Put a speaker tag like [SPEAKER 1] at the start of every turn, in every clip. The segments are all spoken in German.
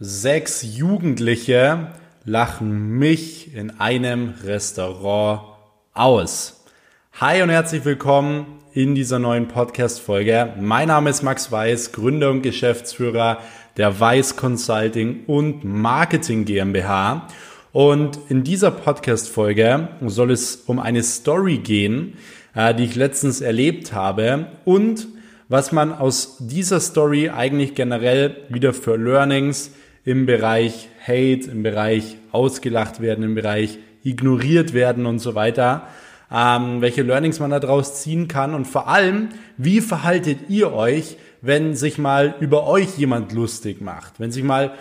[SPEAKER 1] Sechs Jugendliche lachen mich in einem Restaurant aus. Hi und herzlich willkommen in dieser neuen Podcast-Folge. Mein Name ist Max Weiß, Gründer und Geschäftsführer der Weiß Consulting und Marketing GmbH. Und in dieser Podcast-Folge soll es um eine Story gehen, äh, die ich letztens erlebt habe und was man aus dieser Story eigentlich generell wieder für Learnings im Bereich Hate, im Bereich ausgelacht werden, im Bereich ignoriert werden und so weiter, ähm, welche Learnings man daraus ziehen kann und vor allem, wie verhaltet ihr euch, wenn sich mal über euch jemand lustig macht, wenn sich mal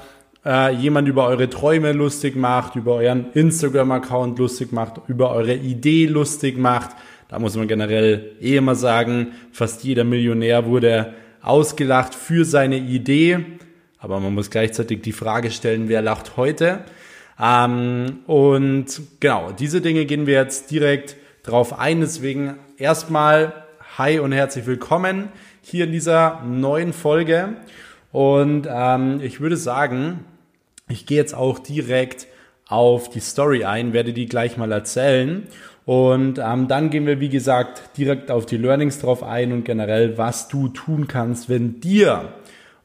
[SPEAKER 1] äh, jemand über eure Träume lustig macht, über euren Instagram-Account lustig macht, über eure Idee lustig macht. Da muss man generell eh immer sagen, fast jeder Millionär wurde ausgelacht für seine Idee. Aber man muss gleichzeitig die Frage stellen, wer lacht heute? Ähm, und genau, diese Dinge gehen wir jetzt direkt drauf ein. Deswegen erstmal hi und herzlich willkommen hier in dieser neuen Folge. Und ähm, ich würde sagen, ich gehe jetzt auch direkt auf die Story ein, werde die gleich mal erzählen. Und ähm, dann gehen wir, wie gesagt, direkt auf die Learnings drauf ein und generell, was du tun kannst, wenn dir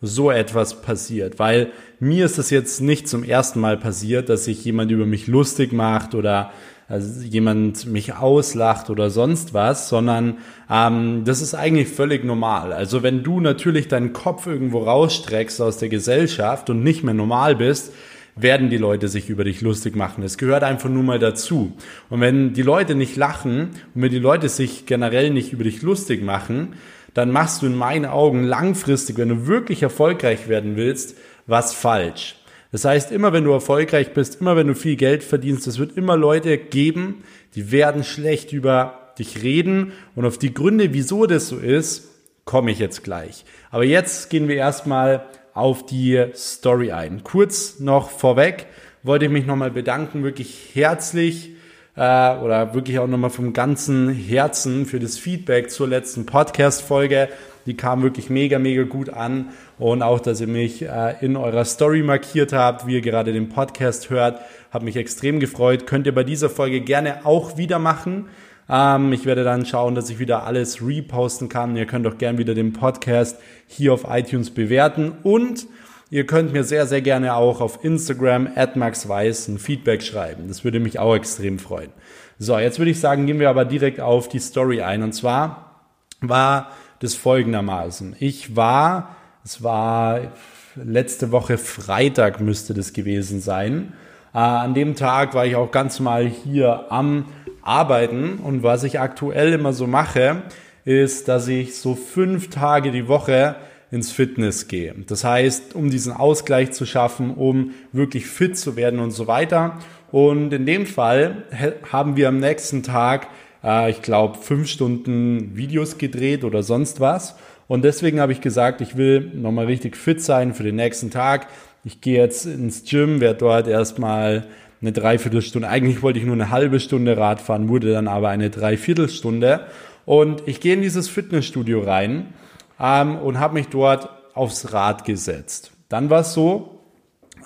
[SPEAKER 1] so etwas passiert, weil mir ist das jetzt nicht zum ersten Mal passiert, dass sich jemand über mich lustig macht oder also jemand mich auslacht oder sonst was, sondern ähm, das ist eigentlich völlig normal. Also wenn du natürlich deinen Kopf irgendwo rausstreckst aus der Gesellschaft und nicht mehr normal bist, werden die Leute sich über dich lustig machen. Es gehört einfach nur mal dazu. Und wenn die Leute nicht lachen und wenn die Leute sich generell nicht über dich lustig machen, dann machst du in meinen Augen langfristig, wenn du wirklich erfolgreich werden willst, was falsch. Das heißt, immer wenn du erfolgreich bist, immer wenn du viel Geld verdienst, es wird immer Leute geben, die werden schlecht über dich reden und auf die Gründe, wieso das so ist, komme ich jetzt gleich. Aber jetzt gehen wir erstmal auf die Story ein. Kurz noch vorweg wollte ich mich nochmal bedanken, wirklich herzlich äh, oder wirklich auch nochmal vom ganzen Herzen für das Feedback zur letzten Podcast-Folge. Die kam wirklich mega, mega gut an. Und auch, dass ihr mich äh, in eurer Story markiert habt, wie ihr gerade den Podcast hört, hat mich extrem gefreut. Könnt ihr bei dieser Folge gerne auch wieder machen. Ähm, ich werde dann schauen, dass ich wieder alles reposten kann. Ihr könnt auch gerne wieder den Podcast hier auf iTunes bewerten. Und Ihr könnt mir sehr, sehr gerne auch auf Instagram at maxweiss ein Feedback schreiben. Das würde mich auch extrem freuen. So, jetzt würde ich sagen, gehen wir aber direkt auf die Story ein. Und zwar war das folgendermaßen. Ich war, es war letzte Woche Freitag müsste das gewesen sein. Äh, an dem Tag war ich auch ganz mal hier am Arbeiten und was ich aktuell immer so mache, ist, dass ich so fünf Tage die Woche ins Fitness gehe. Das heißt, um diesen Ausgleich zu schaffen, um wirklich fit zu werden und so weiter. Und in dem Fall haben wir am nächsten Tag, äh, ich glaube, fünf Stunden Videos gedreht oder sonst was. Und deswegen habe ich gesagt, ich will nochmal richtig fit sein für den nächsten Tag. Ich gehe jetzt ins Gym, werde dort erstmal eine Dreiviertelstunde, eigentlich wollte ich nur eine halbe Stunde Rad fahren, wurde dann aber eine Dreiviertelstunde. Und ich gehe in dieses Fitnessstudio rein ähm, und habe mich dort aufs Rad gesetzt. Dann war es so,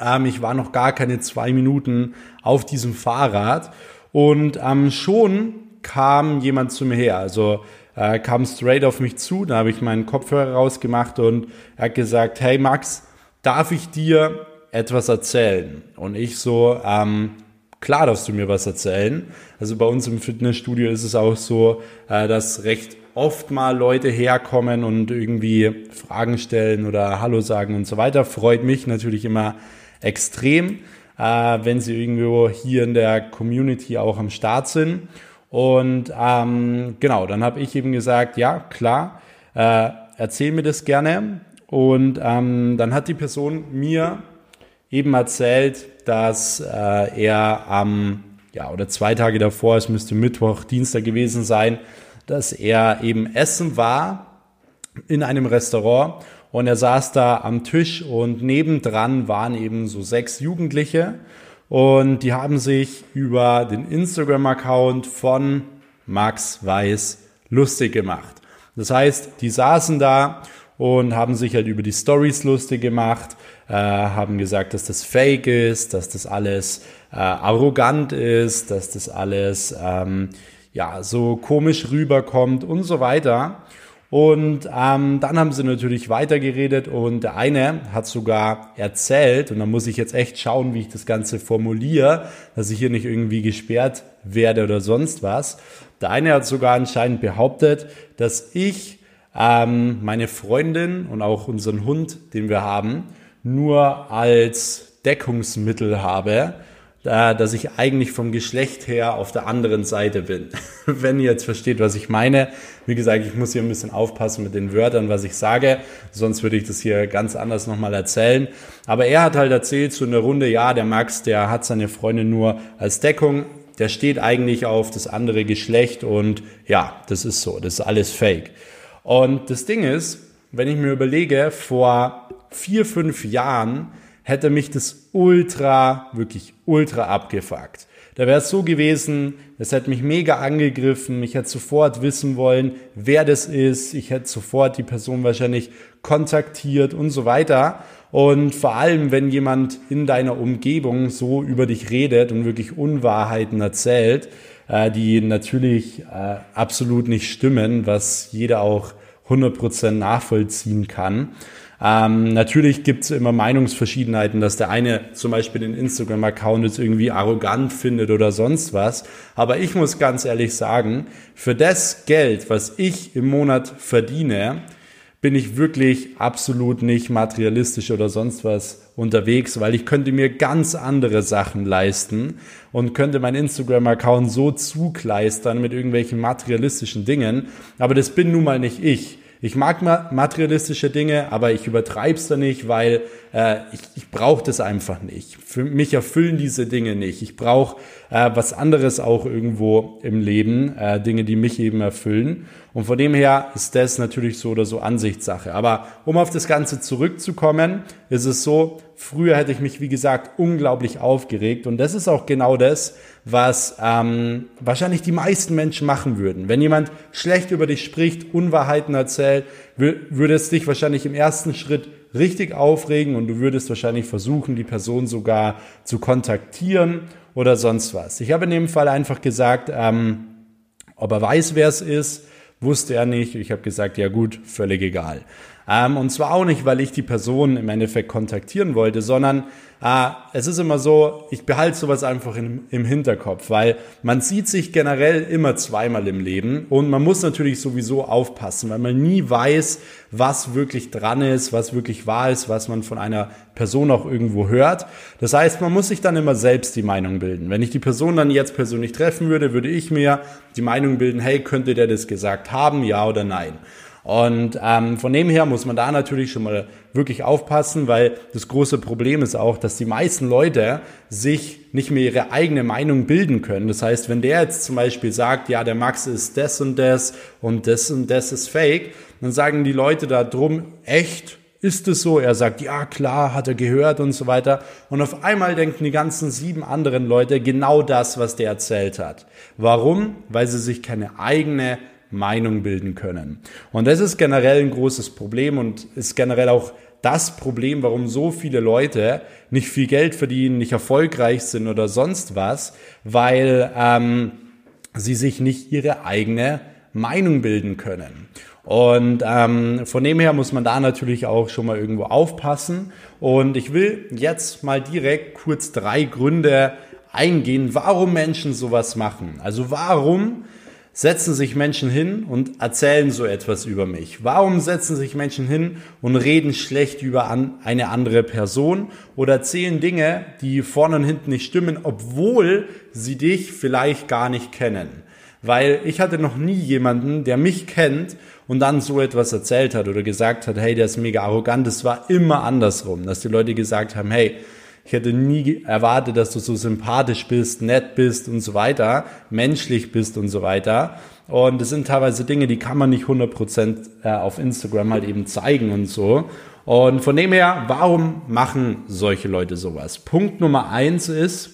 [SPEAKER 1] ähm, ich war noch gar keine zwei Minuten auf diesem Fahrrad und ähm, schon kam jemand zu mir her. Also äh, kam straight auf mich zu, da habe ich meinen Kopfhörer rausgemacht und er hat gesagt, hey Max, darf ich dir etwas erzählen? Und ich so, ähm, klar darfst du mir was erzählen. Also bei uns im Fitnessstudio ist es auch so, äh, dass recht oft mal Leute herkommen und irgendwie Fragen stellen oder Hallo sagen und so weiter. Freut mich natürlich immer extrem, äh, wenn sie irgendwo hier in der Community auch am Start sind. Und ähm, genau, dann habe ich eben gesagt, ja, klar, äh, erzähl mir das gerne. Und ähm, dann hat die Person mir eben erzählt, dass äh, er am, ja, oder zwei Tage davor, es müsste Mittwoch, Dienstag gewesen sein, dass er eben essen war in einem Restaurant und er saß da am Tisch und nebendran waren eben so sechs Jugendliche und die haben sich über den Instagram-Account von Max Weiß lustig gemacht. Das heißt, die saßen da und haben sich halt über die Stories lustig gemacht, äh, haben gesagt, dass das fake ist, dass das alles äh, arrogant ist, dass das alles ähm, ja so komisch rüberkommt und so weiter. Und ähm, dann haben sie natürlich weitergeredet und der eine hat sogar erzählt, und da muss ich jetzt echt schauen, wie ich das Ganze formuliere, dass ich hier nicht irgendwie gesperrt werde oder sonst was. Der eine hat sogar anscheinend behauptet, dass ich ähm, meine Freundin und auch unseren Hund, den wir haben, nur als Deckungsmittel habe, dass ich eigentlich vom Geschlecht her auf der anderen Seite bin. Wenn ihr jetzt versteht, was ich meine. Wie gesagt, ich muss hier ein bisschen aufpassen mit den Wörtern, was ich sage. Sonst würde ich das hier ganz anders nochmal erzählen. Aber er hat halt erzählt zu einer Runde, ja, der Max, der hat seine Freundin nur als Deckung. Der steht eigentlich auf das andere Geschlecht und ja, das ist so. Das ist alles fake. Und das Ding ist, wenn ich mir überlege, vor vier, fünf Jahren hätte mich das ultra, wirklich ultra abgefuckt. Da wäre es so gewesen, es hätte mich mega angegriffen, ich hätte sofort wissen wollen, wer das ist, ich hätte sofort die Person wahrscheinlich kontaktiert und so weiter. Und vor allem, wenn jemand in deiner Umgebung so über dich redet und wirklich Unwahrheiten erzählt, äh, die natürlich äh, absolut nicht stimmen, was jeder auch 100% nachvollziehen kann. Ähm, natürlich gibt es immer Meinungsverschiedenheiten, dass der eine zum Beispiel den Instagram-Account jetzt irgendwie arrogant findet oder sonst was. Aber ich muss ganz ehrlich sagen, für das Geld, was ich im Monat verdiene, bin ich wirklich absolut nicht materialistisch oder sonst was unterwegs, weil ich könnte mir ganz andere Sachen leisten und könnte meinen Instagram-Account so zukleistern mit irgendwelchen materialistischen Dingen. Aber das bin nun mal nicht ich. Ich mag materialistische Dinge, aber ich übertreibe es da nicht, weil äh, ich, ich brauche das einfach nicht. Für mich erfüllen diese Dinge nicht. Ich brauche äh, was anderes auch irgendwo im Leben, äh, Dinge, die mich eben erfüllen. Und von dem her ist das natürlich so oder so Ansichtssache. Aber um auf das Ganze zurückzukommen, ist es so, früher hätte ich mich, wie gesagt, unglaublich aufgeregt. Und das ist auch genau das, was ähm, wahrscheinlich die meisten Menschen machen würden. Wenn jemand schlecht über dich spricht, Unwahrheiten erzählt, würde es dich wahrscheinlich im ersten Schritt richtig aufregen und du würdest wahrscheinlich versuchen, die Person sogar zu kontaktieren oder sonst was. Ich habe in dem Fall einfach gesagt, ähm, ob er weiß, wer es ist, wusste er nicht. Ich habe gesagt, ja gut, völlig egal. Ähm, und zwar auch nicht, weil ich die Person im Endeffekt kontaktieren wollte, sondern äh, es ist immer so, ich behalte sowas einfach in, im Hinterkopf, weil man sieht sich generell immer zweimal im Leben und man muss natürlich sowieso aufpassen, weil man nie weiß, was wirklich dran ist, was wirklich wahr ist, was man von einer Person auch irgendwo hört. Das heißt, man muss sich dann immer selbst die Meinung bilden. Wenn ich die Person dann jetzt persönlich treffen würde, würde ich mir die Meinung bilden, hey, könnte der das gesagt haben, ja oder nein? Und ähm, von dem her muss man da natürlich schon mal wirklich aufpassen, weil das große Problem ist auch, dass die meisten Leute sich nicht mehr ihre eigene Meinung bilden können. Das heißt, wenn der jetzt zum Beispiel sagt, ja, der Max ist das und das und das und das ist fake, dann sagen die Leute da drum, echt? Ist es so? Er sagt, ja klar, hat er gehört und so weiter. Und auf einmal denken die ganzen sieben anderen Leute genau das, was der erzählt hat. Warum? Weil sie sich keine eigene Meinung bilden können. Und das ist generell ein großes Problem und ist generell auch das Problem, warum so viele Leute nicht viel Geld verdienen, nicht erfolgreich sind oder sonst was, weil ähm, sie sich nicht ihre eigene Meinung bilden können. Und ähm, von dem her muss man da natürlich auch schon mal irgendwo aufpassen. Und ich will jetzt mal direkt kurz drei Gründe eingehen, warum Menschen sowas machen. Also warum setzen sich Menschen hin und erzählen so etwas über mich? Warum setzen sich Menschen hin und reden schlecht über eine andere Person oder erzählen Dinge, die vorne und hinten nicht stimmen, obwohl sie dich vielleicht gar nicht kennen? Weil ich hatte noch nie jemanden, der mich kennt und dann so etwas erzählt hat oder gesagt hat, hey, der ist mega arrogant. Es war immer andersrum, dass die Leute gesagt haben, hey, ich hätte nie erwartet, dass du so sympathisch bist, nett bist und so weiter, menschlich bist und so weiter. Und das sind teilweise Dinge, die kann man nicht 100% äh, auf Instagram halt eben zeigen und so. Und von dem her, warum machen solche Leute sowas? Punkt Nummer eins ist,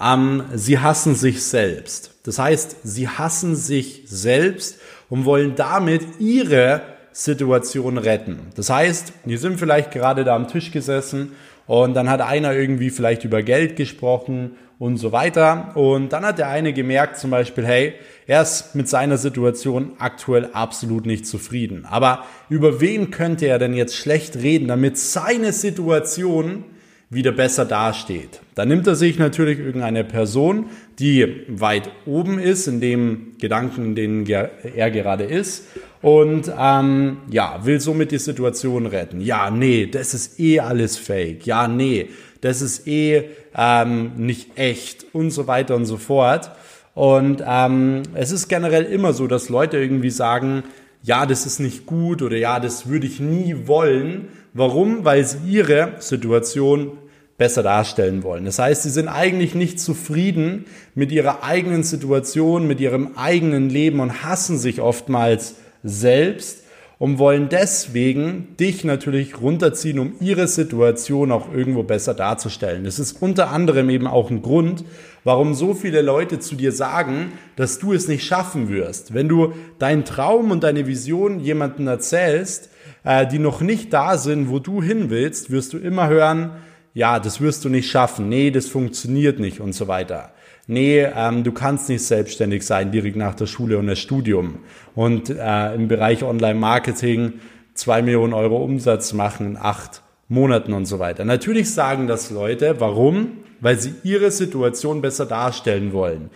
[SPEAKER 1] ähm, sie hassen sich selbst. Das heißt, sie hassen sich selbst und wollen damit ihre Situation retten. Das heißt, die sind vielleicht gerade da am Tisch gesessen und dann hat einer irgendwie vielleicht über Geld gesprochen und so weiter. Und dann hat der eine gemerkt zum Beispiel, hey, er ist mit seiner Situation aktuell absolut nicht zufrieden. Aber über wen könnte er denn jetzt schlecht reden, damit seine Situation wieder besser dasteht. Dann nimmt er sich natürlich irgendeine Person, die weit oben ist, in dem Gedanken, in denen er gerade ist, und ähm, ja, will somit die Situation retten. Ja, nee, das ist eh alles fake. Ja, nee, das ist eh ähm, nicht echt und so weiter und so fort. Und ähm, es ist generell immer so, dass Leute irgendwie sagen, ja, das ist nicht gut oder ja, das würde ich nie wollen. Warum? Weil sie ihre Situation besser darstellen wollen. Das heißt, sie sind eigentlich nicht zufrieden mit ihrer eigenen Situation, mit ihrem eigenen Leben und hassen sich oftmals selbst und wollen deswegen dich natürlich runterziehen, um ihre Situation auch irgendwo besser darzustellen. Das ist unter anderem eben auch ein Grund, warum so viele Leute zu dir sagen, dass du es nicht schaffen wirst. Wenn du deinen Traum und deine Vision jemanden erzählst, äh, die noch nicht da sind, wo du hin willst, wirst du immer hören, ja, das wirst du nicht schaffen, nee, das funktioniert nicht und so weiter nee, ähm, du kannst nicht selbstständig sein direkt nach der Schule und das Studium und äh, im Bereich Online-Marketing zwei Millionen Euro Umsatz machen in acht Monaten und so weiter. Natürlich sagen das Leute. Warum? Weil sie ihre Situation besser darstellen wollen.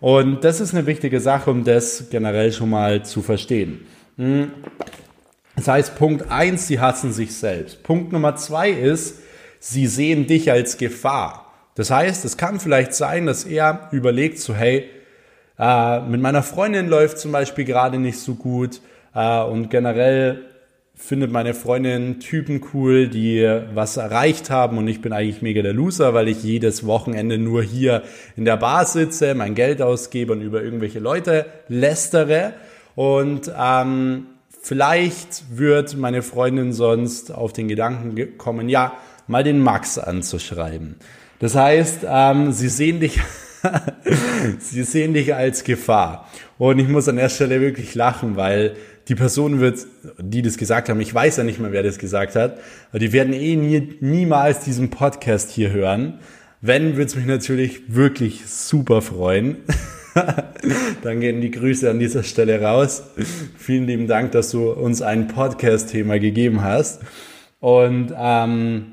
[SPEAKER 1] Und das ist eine wichtige Sache, um das generell schon mal zu verstehen. Das heißt, Punkt eins, sie hassen sich selbst. Punkt Nummer zwei ist, sie sehen dich als Gefahr. Das heißt, es kann vielleicht sein, dass er überlegt, so hey, äh, mit meiner Freundin läuft zum Beispiel gerade nicht so gut äh, und generell findet meine Freundin Typen cool, die was erreicht haben und ich bin eigentlich mega der Loser, weil ich jedes Wochenende nur hier in der Bar sitze, mein Geld ausgebe und über irgendwelche Leute lästere und ähm, vielleicht wird meine Freundin sonst auf den Gedanken kommen, ja, mal den Max anzuschreiben. Das heißt, ähm, sie sehen dich, sie sehen dich als Gefahr. Und ich muss an der Stelle wirklich lachen, weil die Person wird, die das gesagt haben, ich weiß ja nicht mehr, wer das gesagt hat, aber die werden eh nie, niemals diesen Podcast hier hören. Wenn, würde es mich natürlich wirklich super freuen. Dann gehen die Grüße an dieser Stelle raus. Vielen lieben Dank, dass du uns ein Podcast-Thema gegeben hast. Und ähm,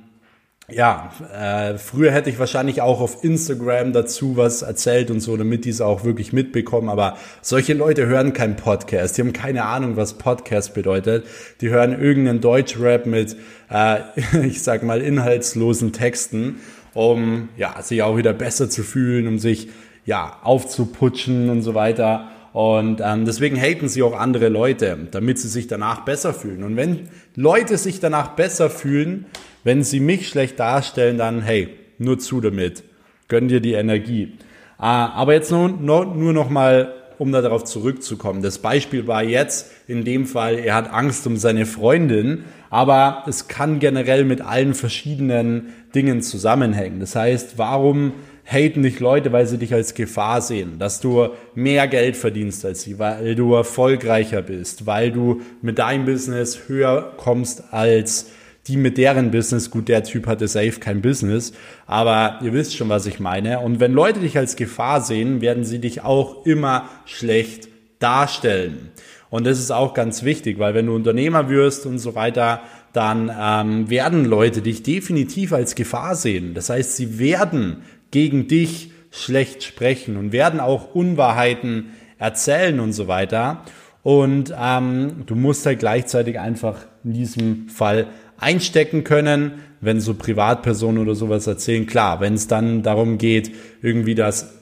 [SPEAKER 1] ja, äh, früher hätte ich wahrscheinlich auch auf Instagram dazu was erzählt und so, damit die es auch wirklich mitbekommen. Aber solche Leute hören keinen Podcast. Die haben keine Ahnung, was Podcast bedeutet. Die hören irgendeinen Deutschrap mit, äh, ich sag mal, inhaltslosen Texten, um ja sich auch wieder besser zu fühlen, um sich ja aufzuputschen und so weiter. Und ähm, deswegen haten sie auch andere Leute, damit sie sich danach besser fühlen. Und wenn Leute sich danach besser fühlen, wenn sie mich schlecht darstellen, dann hey, nur zu damit. Gönn dir die Energie. Ah, aber jetzt nur, nur, nur noch mal, um darauf zurückzukommen. Das Beispiel war jetzt in dem Fall, er hat Angst um seine Freundin, aber es kann generell mit allen verschiedenen Dingen zusammenhängen. Das heißt, warum haten dich Leute, weil sie dich als Gefahr sehen, dass du mehr Geld verdienst als sie, weil du erfolgreicher bist, weil du mit deinem Business höher kommst als die mit deren Business, gut, der Typ hatte safe kein Business, aber ihr wisst schon, was ich meine. Und wenn Leute dich als Gefahr sehen, werden sie dich auch immer schlecht darstellen. Und das ist auch ganz wichtig, weil wenn du Unternehmer wirst und so weiter, dann ähm, werden Leute dich definitiv als Gefahr sehen. Das heißt, sie werden gegen dich schlecht sprechen und werden auch Unwahrheiten erzählen und so weiter. Und ähm, du musst halt gleichzeitig einfach in diesem Fall einstecken können, wenn so Privatpersonen oder sowas erzählen. Klar, wenn es dann darum geht, irgendwie das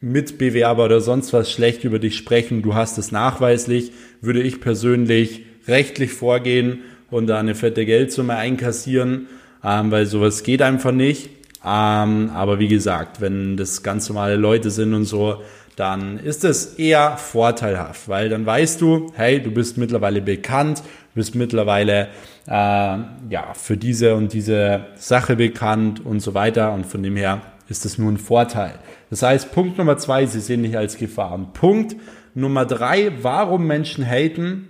[SPEAKER 1] Mitbewerber oder sonst was schlecht über dich sprechen, du hast es nachweislich, würde ich persönlich rechtlich vorgehen und da eine fette Geldsumme einkassieren, ähm, weil sowas geht einfach nicht. Ähm, aber wie gesagt, wenn das ganz normale Leute sind und so, dann ist es eher vorteilhaft, weil dann weißt du, hey, du bist mittlerweile bekannt, bist mittlerweile äh, ja für diese und diese Sache bekannt und so weiter und von dem her ist es nur ein Vorteil. Das heißt, Punkt Nummer zwei, sie sehen dich als Gefahr. Und Punkt Nummer drei, warum Menschen haten,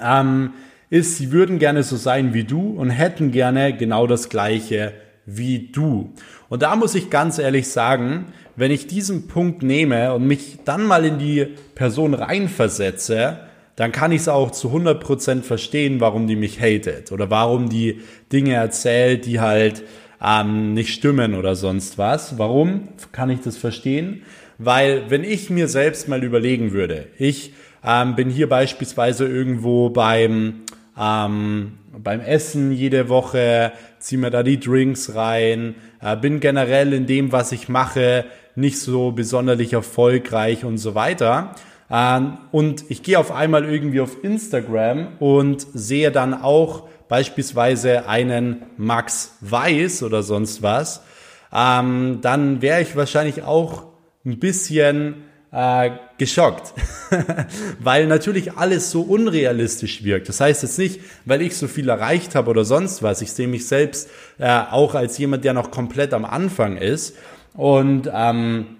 [SPEAKER 1] ähm, ist, sie würden gerne so sein wie du und hätten gerne genau das gleiche wie du. Und da muss ich ganz ehrlich sagen, wenn ich diesen Punkt nehme und mich dann mal in die Person reinversetze, dann kann ich es auch zu 100% verstehen, warum die mich hatet oder warum die Dinge erzählt, die halt ähm, nicht stimmen oder sonst was. Warum kann ich das verstehen? Weil wenn ich mir selbst mal überlegen würde, ich ähm, bin hier beispielsweise irgendwo beim, ähm, beim Essen jede Woche, ziehe mir da die Drinks rein, äh, bin generell in dem, was ich mache, nicht so besonderlich erfolgreich und so weiter. Ähm, und ich gehe auf einmal irgendwie auf Instagram und sehe dann auch beispielsweise einen Max Weiß oder sonst was, ähm, dann wäre ich wahrscheinlich auch ein bisschen äh, geschockt, weil natürlich alles so unrealistisch wirkt. Das heißt jetzt nicht, weil ich so viel erreicht habe oder sonst was. Ich sehe mich selbst äh, auch als jemand, der noch komplett am Anfang ist. Und ähm,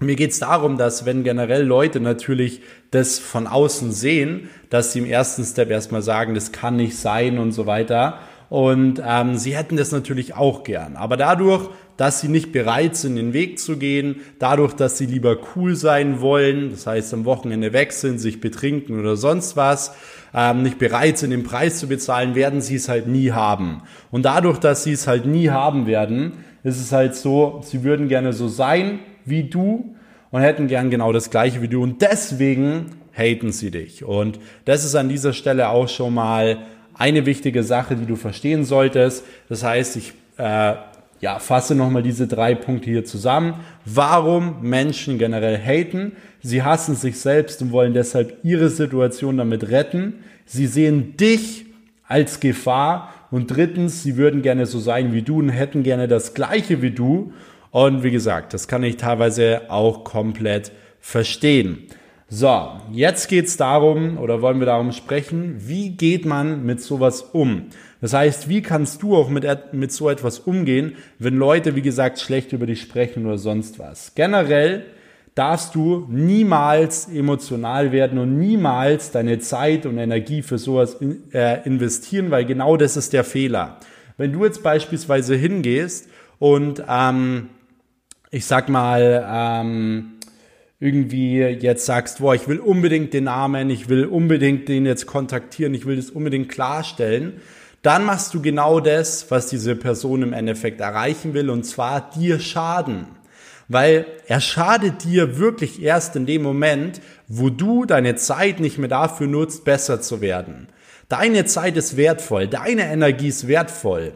[SPEAKER 1] mir geht es darum, dass wenn generell Leute natürlich das von außen sehen, dass sie im ersten Step erstmal sagen, das kann nicht sein und so weiter. Und ähm, sie hätten das natürlich auch gern. Aber dadurch, dass sie nicht bereit sind, den Weg zu gehen, dadurch, dass sie lieber cool sein wollen, das heißt am Wochenende sind, sich betrinken oder sonst was, ähm, nicht bereit sind, den Preis zu bezahlen, werden sie es halt nie haben. Und dadurch, dass sie es halt nie haben werden, ist es halt so, sie würden gerne so sein wie du und hätten gern genau das gleiche wie du und deswegen haten sie dich. Und das ist an dieser Stelle auch schon mal eine wichtige Sache, die du verstehen solltest. Das heißt, ich äh, ja, fasse nochmal diese drei Punkte hier zusammen. Warum Menschen generell haten. Sie hassen sich selbst und wollen deshalb ihre Situation damit retten. Sie sehen dich als Gefahr. Und drittens, sie würden gerne so sein wie du und hätten gerne das Gleiche wie du. Und wie gesagt, das kann ich teilweise auch komplett verstehen. So, jetzt geht's darum, oder wollen wir darum sprechen, wie geht man mit sowas um? Das heißt, wie kannst du auch mit, mit so etwas umgehen, wenn Leute, wie gesagt, schlecht über dich sprechen oder sonst was? Generell darfst du niemals emotional werden und niemals deine Zeit und Energie für sowas in, äh, investieren, weil genau das ist der Fehler. Wenn du jetzt beispielsweise hingehst und ähm, ich sag mal, ähm, irgendwie jetzt sagst, boah, ich will unbedingt den Namen, ich will unbedingt den jetzt kontaktieren, ich will das unbedingt klarstellen, dann machst du genau das, was diese Person im Endeffekt erreichen will, und zwar dir schaden. Weil er schadet dir wirklich erst in dem Moment, wo du deine Zeit nicht mehr dafür nutzt, besser zu werden. Deine Zeit ist wertvoll, deine Energie ist wertvoll.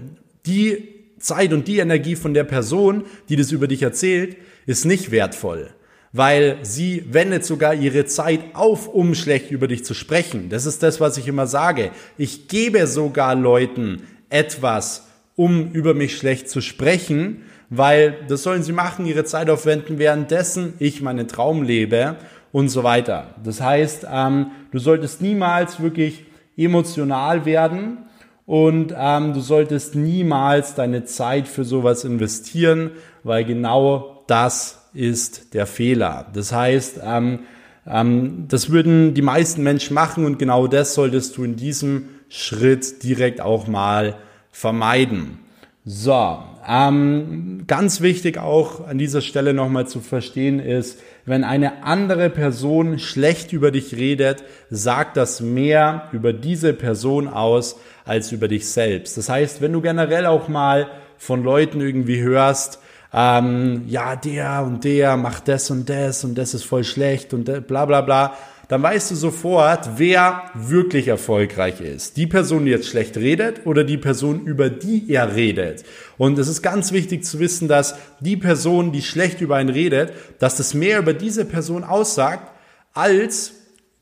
[SPEAKER 1] Die Zeit und die Energie von der Person, die das über dich erzählt, ist nicht wertvoll. Weil sie wendet sogar ihre Zeit auf, um schlecht über dich zu sprechen. Das ist das, was ich immer sage. Ich gebe sogar Leuten etwas, um über mich schlecht zu sprechen, weil das sollen sie machen, ihre Zeit aufwenden, währenddessen ich meinen Traum lebe und so weiter. Das heißt, ähm, du solltest niemals wirklich emotional werden, und ähm, du solltest niemals deine Zeit für sowas investieren, weil genau das ist der Fehler. Das heißt, ähm, ähm, das würden die meisten Menschen machen und genau das solltest du in diesem Schritt direkt auch mal vermeiden. So, ähm, ganz wichtig auch an dieser Stelle nochmal zu verstehen ist, wenn eine andere Person schlecht über dich redet, sagt das mehr über diese Person aus als über dich selbst. Das heißt, wenn du generell auch mal von Leuten irgendwie hörst, ähm, ja, der und der macht das und das und das ist voll schlecht und bla bla bla, dann weißt du sofort, wer wirklich erfolgreich ist. Die Person, die jetzt schlecht redet oder die Person, über die er redet. Und es ist ganz wichtig zu wissen, dass die Person, die schlecht über einen redet, dass das mehr über diese Person aussagt, als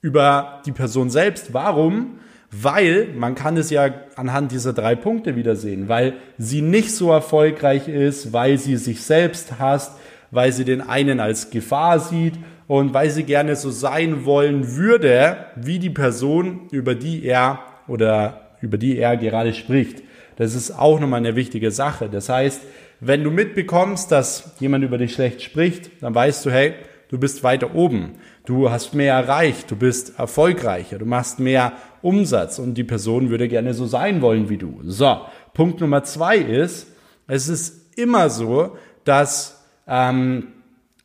[SPEAKER 1] über die Person selbst. Warum? Weil, man kann es ja anhand dieser drei Punkte wieder sehen, weil sie nicht so erfolgreich ist, weil sie sich selbst hasst, weil sie den einen als Gefahr sieht und weil sie gerne so sein wollen würde, wie die Person, über die er oder über die er gerade spricht. Das ist auch nochmal eine wichtige Sache. Das heißt, wenn du mitbekommst, dass jemand über dich schlecht spricht, dann weißt du, hey, du bist weiter oben. Du hast mehr erreicht, du bist erfolgreicher, du machst mehr Umsatz und die Person würde gerne so sein wollen wie du. So, Punkt Nummer zwei ist, es ist immer so, dass ähm,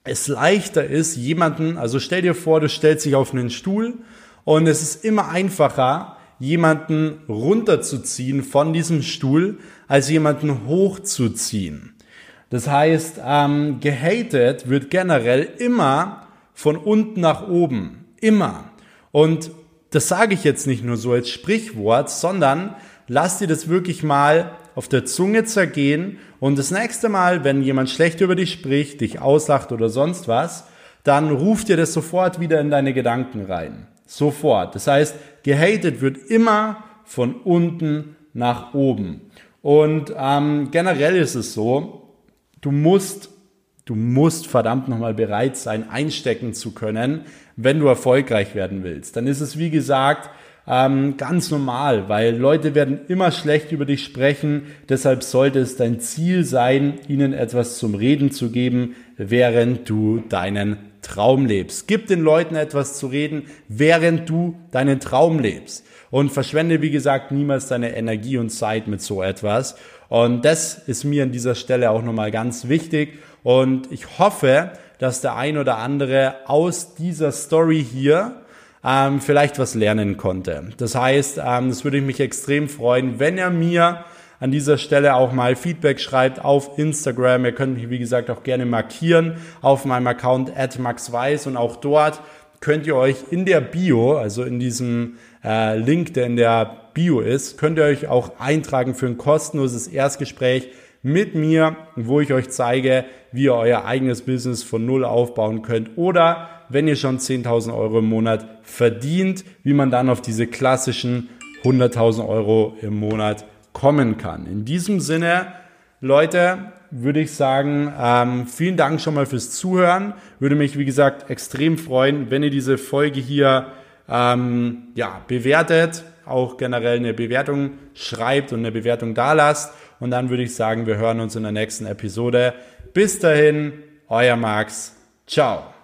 [SPEAKER 1] es leichter ist, jemanden, also stell dir vor, du stellst dich auf einen Stuhl und es ist immer einfacher, jemanden runterzuziehen von diesem Stuhl, als jemanden hochzuziehen. Das heißt, ähm, gehatet wird generell immer von unten nach oben. Immer. Und das sage ich jetzt nicht nur so als Sprichwort, sondern lass dir das wirklich mal auf der Zunge zergehen und das nächste Mal, wenn jemand schlecht über dich spricht, dich auslacht oder sonst was, dann ruf dir das sofort wieder in deine Gedanken rein. Sofort. Das heißt, gehatet wird immer von unten nach oben. Und ähm, generell ist es so, du musst, du musst verdammt nochmal bereit sein, einstecken zu können, wenn du erfolgreich werden willst. Dann ist es, wie gesagt, ähm, ganz normal, weil Leute werden immer schlecht über dich sprechen. Deshalb sollte es dein Ziel sein, ihnen etwas zum Reden zu geben, während du deinen Traum lebst. Gib den Leuten etwas zu reden, während du deinen Traum lebst. Und verschwende, wie gesagt, niemals deine Energie und Zeit mit so etwas. Und das ist mir an dieser Stelle auch nochmal ganz wichtig. Und ich hoffe, dass der ein oder andere aus dieser Story hier ähm, vielleicht was lernen konnte. Das heißt, ähm, das würde ich mich extrem freuen, wenn er mir an dieser Stelle auch mal Feedback schreibt auf Instagram. Ihr könnt mich, wie gesagt, auch gerne markieren auf meinem Account at maxweiss und auch dort könnt ihr euch in der Bio, also in diesem äh, Link, der in der Bio ist, könnt ihr euch auch eintragen für ein kostenloses Erstgespräch mit mir, wo ich euch zeige, wie ihr euer eigenes Business von Null aufbauen könnt oder wenn ihr schon 10.000 Euro im Monat verdient, wie man dann auf diese klassischen 100.000 Euro im Monat kommen kann. In diesem Sinne, Leute, würde ich sagen, ähm, vielen Dank schon mal fürs Zuhören. Würde mich, wie gesagt, extrem freuen, wenn ihr diese Folge hier ähm, ja, bewertet, auch generell eine Bewertung schreibt und eine Bewertung da lasst. Und dann würde ich sagen, wir hören uns in der nächsten Episode. Bis dahin, euer Max. Ciao.